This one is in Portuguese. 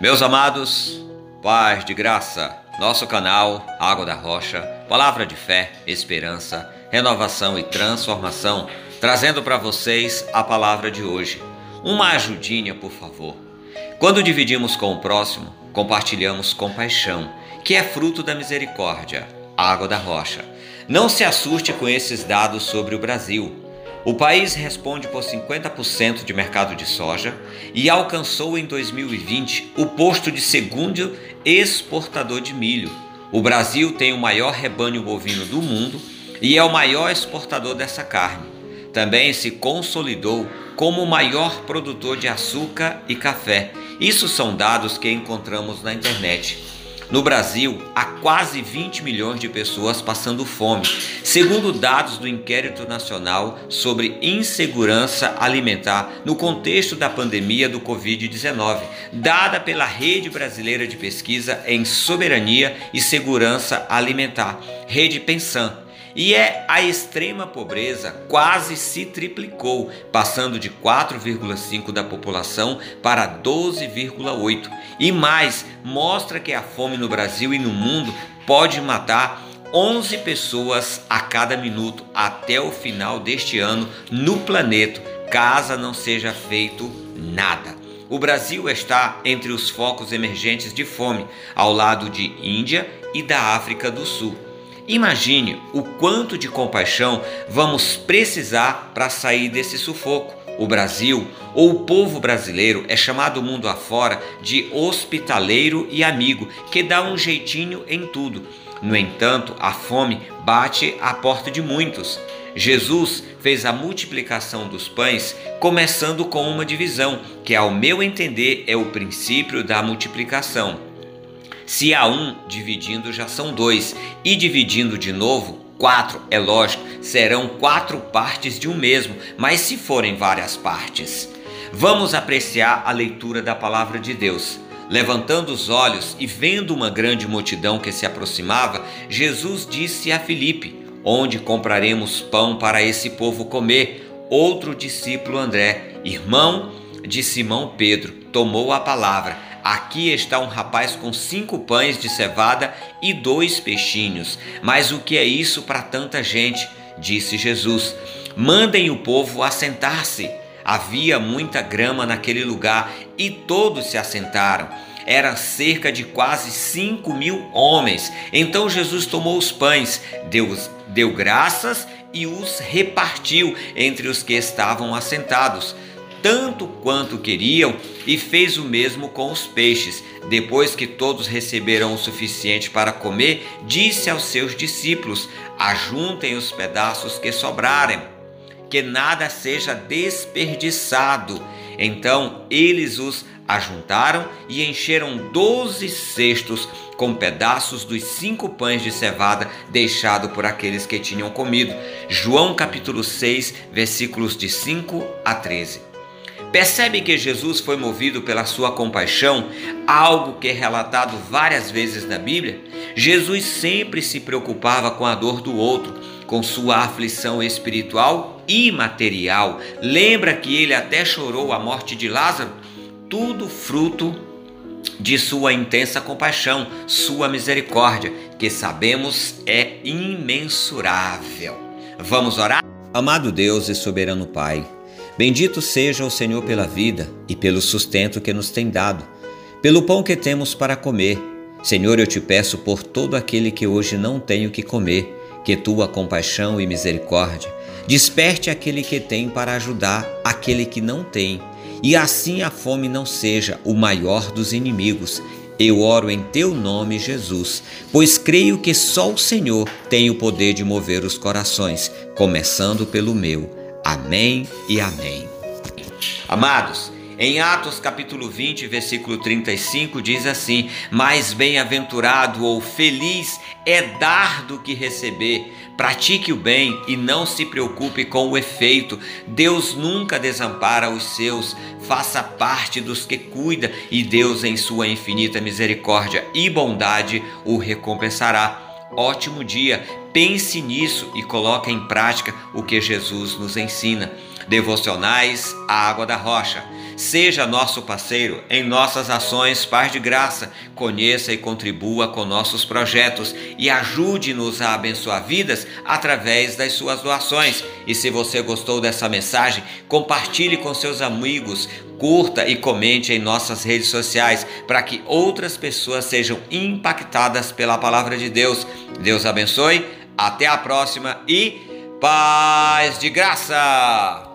Meus amados, paz de graça, nosso canal Água da Rocha, palavra de fé, esperança, renovação e transformação, trazendo para vocês a palavra de hoje. Uma ajudinha, por favor. Quando dividimos com o próximo, compartilhamos compaixão, que é fruto da misericórdia, Água da Rocha. Não se assuste com esses dados sobre o Brasil. O país responde por 50% de mercado de soja e alcançou em 2020 o posto de segundo exportador de milho. O Brasil tem o maior rebanho bovino do mundo e é o maior exportador dessa carne. Também se consolidou como o maior produtor de açúcar e café. Isso são dados que encontramos na internet. No Brasil, há quase 20 milhões de pessoas passando fome, segundo dados do Inquérito Nacional sobre Insegurança Alimentar no contexto da pandemia do Covid-19, dada pela Rede Brasileira de Pesquisa em Soberania e Segurança Alimentar, Rede Pensan e é a extrema pobreza quase se triplicou, passando de 4,5 da população para 12,8. E mais, mostra que a fome no Brasil e no mundo pode matar 11 pessoas a cada minuto até o final deste ano no planeta, caso não seja feito nada. O Brasil está entre os focos emergentes de fome, ao lado de Índia e da África do Sul. Imagine o quanto de compaixão vamos precisar para sair desse sufoco. O Brasil, ou o povo brasileiro, é chamado mundo afora de hospitaleiro e amigo, que dá um jeitinho em tudo. No entanto, a fome bate à porta de muitos. Jesus fez a multiplicação dos pães começando com uma divisão, que, ao meu entender, é o princípio da multiplicação. Se há um dividindo, já são dois, e dividindo de novo, quatro, é lógico, serão quatro partes de um mesmo, mas se forem várias partes. Vamos apreciar a leitura da palavra de Deus. Levantando os olhos e vendo uma grande multidão que se aproximava, Jesus disse a Filipe: Onde compraremos pão para esse povo comer? Outro discípulo, André, irmão de Simão Pedro, tomou a palavra Aqui está um rapaz com cinco pães de cevada e dois peixinhos. Mas o que é isso para tanta gente? Disse Jesus. Mandem o povo assentar-se. Havia muita grama naquele lugar e todos se assentaram. Era cerca de quase cinco mil homens. Então Jesus tomou os pães, deu, deu graças e os repartiu entre os que estavam assentados tanto quanto queriam, e fez o mesmo com os peixes. Depois que todos receberam o suficiente para comer, disse aos seus discípulos: Ajuntem os pedaços que sobrarem, que nada seja desperdiçado. Então eles os ajuntaram e encheram doze cestos com pedaços dos cinco pães de cevada deixado por aqueles que tinham comido. João capítulo 6, versículos de 5 a 13. Percebe que Jesus foi movido pela sua compaixão, algo que é relatado várias vezes na Bíblia? Jesus sempre se preocupava com a dor do outro, com sua aflição espiritual e material. Lembra que ele até chorou a morte de Lázaro? Tudo fruto de sua intensa compaixão, sua misericórdia, que sabemos é imensurável. Vamos orar? Amado Deus e soberano Pai, Bendito seja o Senhor pela vida e pelo sustento que nos tem dado, pelo pão que temos para comer. Senhor, eu te peço por todo aquele que hoje não tem o que comer, que tua compaixão e misericórdia desperte aquele que tem para ajudar aquele que não tem, e assim a fome não seja o maior dos inimigos. Eu oro em teu nome, Jesus, pois creio que só o Senhor tem o poder de mover os corações, começando pelo meu. Amém e amém. Amados, em Atos capítulo 20, versículo 35 diz assim: "Mais bem-aventurado ou feliz é dar do que receber. Pratique o bem e não se preocupe com o efeito. Deus nunca desampara os seus. Faça parte dos que cuida e Deus em sua infinita misericórdia e bondade o recompensará." Ótimo dia, pense nisso e coloque em prática o que Jesus nos ensina. Devocionais Água da Rocha. Seja nosso parceiro em nossas ações Paz de Graça. Conheça e contribua com nossos projetos e ajude-nos a abençoar vidas através das suas doações. E se você gostou dessa mensagem, compartilhe com seus amigos, curta e comente em nossas redes sociais para que outras pessoas sejam impactadas pela palavra de Deus. Deus abençoe, até a próxima e paz de graça!